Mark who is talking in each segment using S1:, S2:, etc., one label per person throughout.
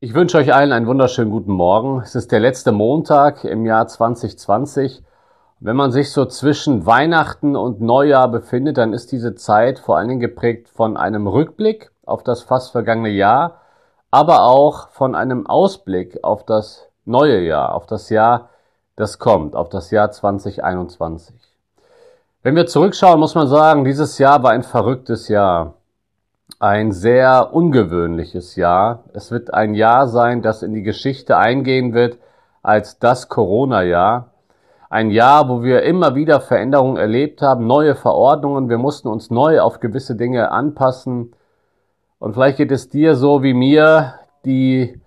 S1: Ich wünsche euch allen einen wunderschönen guten Morgen. Es ist der letzte Montag im Jahr 2020. Wenn man sich so zwischen Weihnachten und Neujahr befindet, dann ist diese Zeit vor allen Dingen geprägt von einem Rückblick auf das fast vergangene Jahr, aber auch von einem Ausblick auf das neue Jahr, auf das Jahr, das kommt, auf das Jahr 2021. Wenn wir zurückschauen, muss man sagen, dieses Jahr war ein verrücktes Jahr ein sehr ungewöhnliches Jahr. Es wird ein Jahr sein, das in die Geschichte eingehen wird als das Corona-Jahr. Ein Jahr, wo wir immer wieder Veränderungen erlebt haben, neue Verordnungen. Wir mussten uns neu auf gewisse Dinge anpassen. Und vielleicht geht es dir so wie mir, die,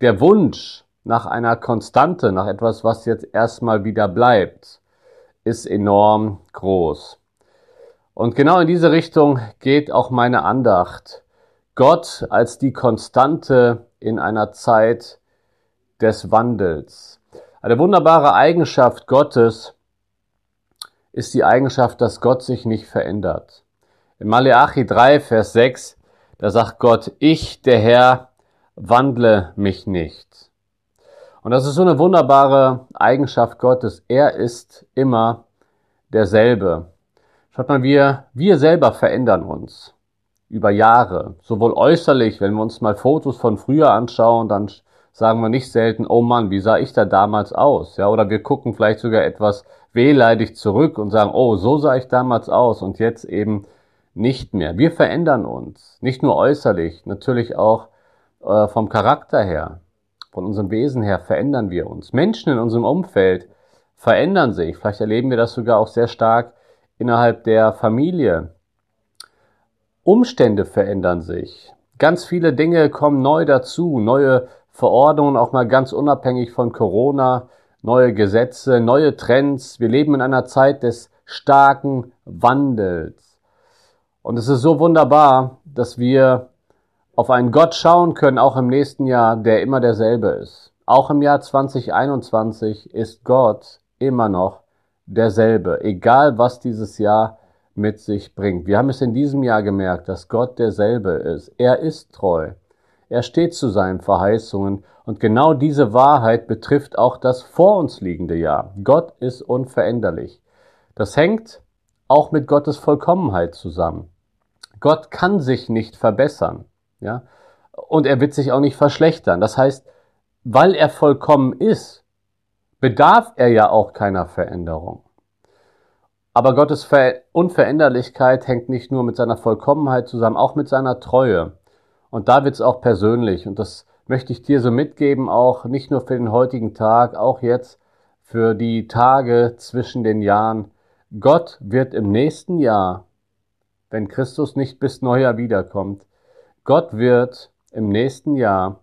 S1: der Wunsch nach einer Konstante, nach etwas, was jetzt erstmal wieder bleibt, ist enorm groß. Und genau in diese Richtung geht auch meine Andacht. Gott als die Konstante in einer Zeit des Wandels. Eine wunderbare Eigenschaft Gottes ist die Eigenschaft, dass Gott sich nicht verändert. In Maleachi 3, Vers 6, da sagt Gott, ich, der Herr, wandle mich nicht. Und das ist so eine wunderbare Eigenschaft Gottes. Er ist immer derselbe. Schaut mal, wir, wir selber verändern uns über Jahre, sowohl äußerlich, wenn wir uns mal Fotos von früher anschauen, dann sagen wir nicht selten, oh Mann, wie sah ich da damals aus? Ja, oder wir gucken vielleicht sogar etwas wehleidig zurück und sagen, oh, so sah ich damals aus und jetzt eben nicht mehr. Wir verändern uns, nicht nur äußerlich, natürlich auch äh, vom Charakter her, von unserem Wesen her verändern wir uns. Menschen in unserem Umfeld verändern sich. Vielleicht erleben wir das sogar auch sehr stark innerhalb der Familie. Umstände verändern sich. Ganz viele Dinge kommen neu dazu, neue Verordnungen, auch mal ganz unabhängig von Corona, neue Gesetze, neue Trends. Wir leben in einer Zeit des starken Wandels. Und es ist so wunderbar, dass wir auf einen Gott schauen können, auch im nächsten Jahr, der immer derselbe ist. Auch im Jahr 2021 ist Gott immer noch derselbe, egal was dieses Jahr mit sich bringt. Wir haben es in diesem Jahr gemerkt, dass Gott derselbe ist. Er ist treu. Er steht zu seinen Verheißungen und genau diese Wahrheit betrifft auch das vor uns liegende Jahr. Gott ist unveränderlich. Das hängt auch mit Gottes Vollkommenheit zusammen. Gott kann sich nicht verbessern, ja, und er wird sich auch nicht verschlechtern. Das heißt, weil er vollkommen ist, bedarf er ja auch keiner Veränderung. Aber Gottes Unveränderlichkeit hängt nicht nur mit seiner Vollkommenheit zusammen, auch mit seiner Treue. Und da wird es auch persönlich. Und das möchte ich dir so mitgeben, auch nicht nur für den heutigen Tag, auch jetzt für die Tage zwischen den Jahren. Gott wird im nächsten Jahr, wenn Christus nicht bis Neujahr wiederkommt, Gott wird im nächsten Jahr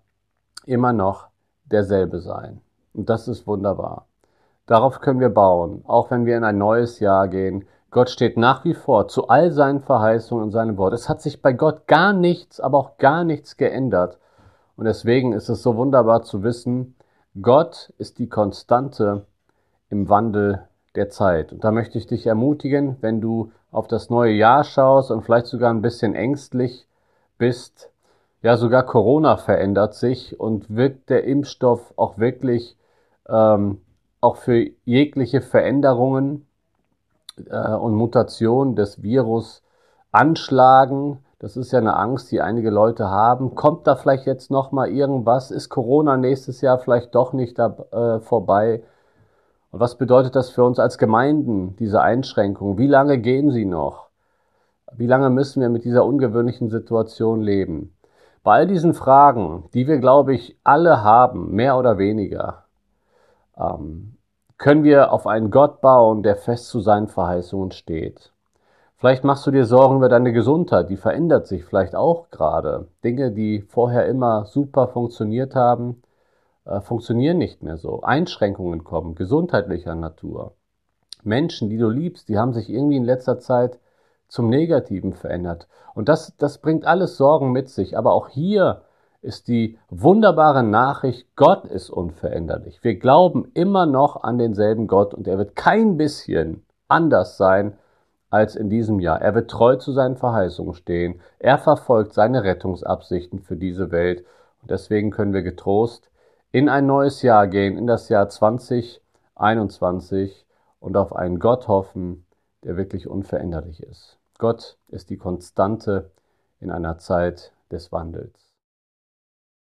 S1: immer noch derselbe sein. Und das ist wunderbar. Darauf können wir bauen, auch wenn wir in ein neues Jahr gehen. Gott steht nach wie vor zu all seinen Verheißungen und seinem Wort. Es hat sich bei Gott gar nichts, aber auch gar nichts geändert. Und deswegen ist es so wunderbar zu wissen, Gott ist die Konstante im Wandel der Zeit. Und da möchte ich dich ermutigen, wenn du auf das neue Jahr schaust und vielleicht sogar ein bisschen ängstlich bist, ja sogar Corona verändert sich und wirkt der Impfstoff auch wirklich ähm, auch für jegliche Veränderungen äh, und Mutationen des Virus anschlagen. Das ist ja eine Angst, die einige Leute haben. Kommt da vielleicht jetzt noch mal irgendwas? Ist Corona nächstes Jahr vielleicht doch nicht da, äh, vorbei? Und was bedeutet das für uns als Gemeinden, diese Einschränkungen? Wie lange gehen sie noch? Wie lange müssen wir mit dieser ungewöhnlichen Situation leben? Bei all diesen Fragen, die wir, glaube ich, alle haben, mehr oder weniger, ähm, können wir auf einen Gott bauen, der fest zu seinen Verheißungen steht. Vielleicht machst du dir Sorgen über deine Gesundheit, die verändert sich vielleicht auch gerade. Dinge, die vorher immer super funktioniert haben, äh, funktionieren nicht mehr so. Einschränkungen kommen, gesundheitlicher Natur. Menschen, die du liebst, die haben sich irgendwie in letzter Zeit zum Negativen verändert. Und das, das bringt alles Sorgen mit sich. Aber auch hier ist die wunderbare Nachricht, Gott ist unveränderlich. Wir glauben immer noch an denselben Gott und er wird kein bisschen anders sein als in diesem Jahr. Er wird treu zu seinen Verheißungen stehen. Er verfolgt seine Rettungsabsichten für diese Welt. Und deswegen können wir getrost in ein neues Jahr gehen, in das Jahr 2021 und auf einen Gott hoffen, der wirklich unveränderlich ist. Gott ist die Konstante in einer Zeit des Wandels.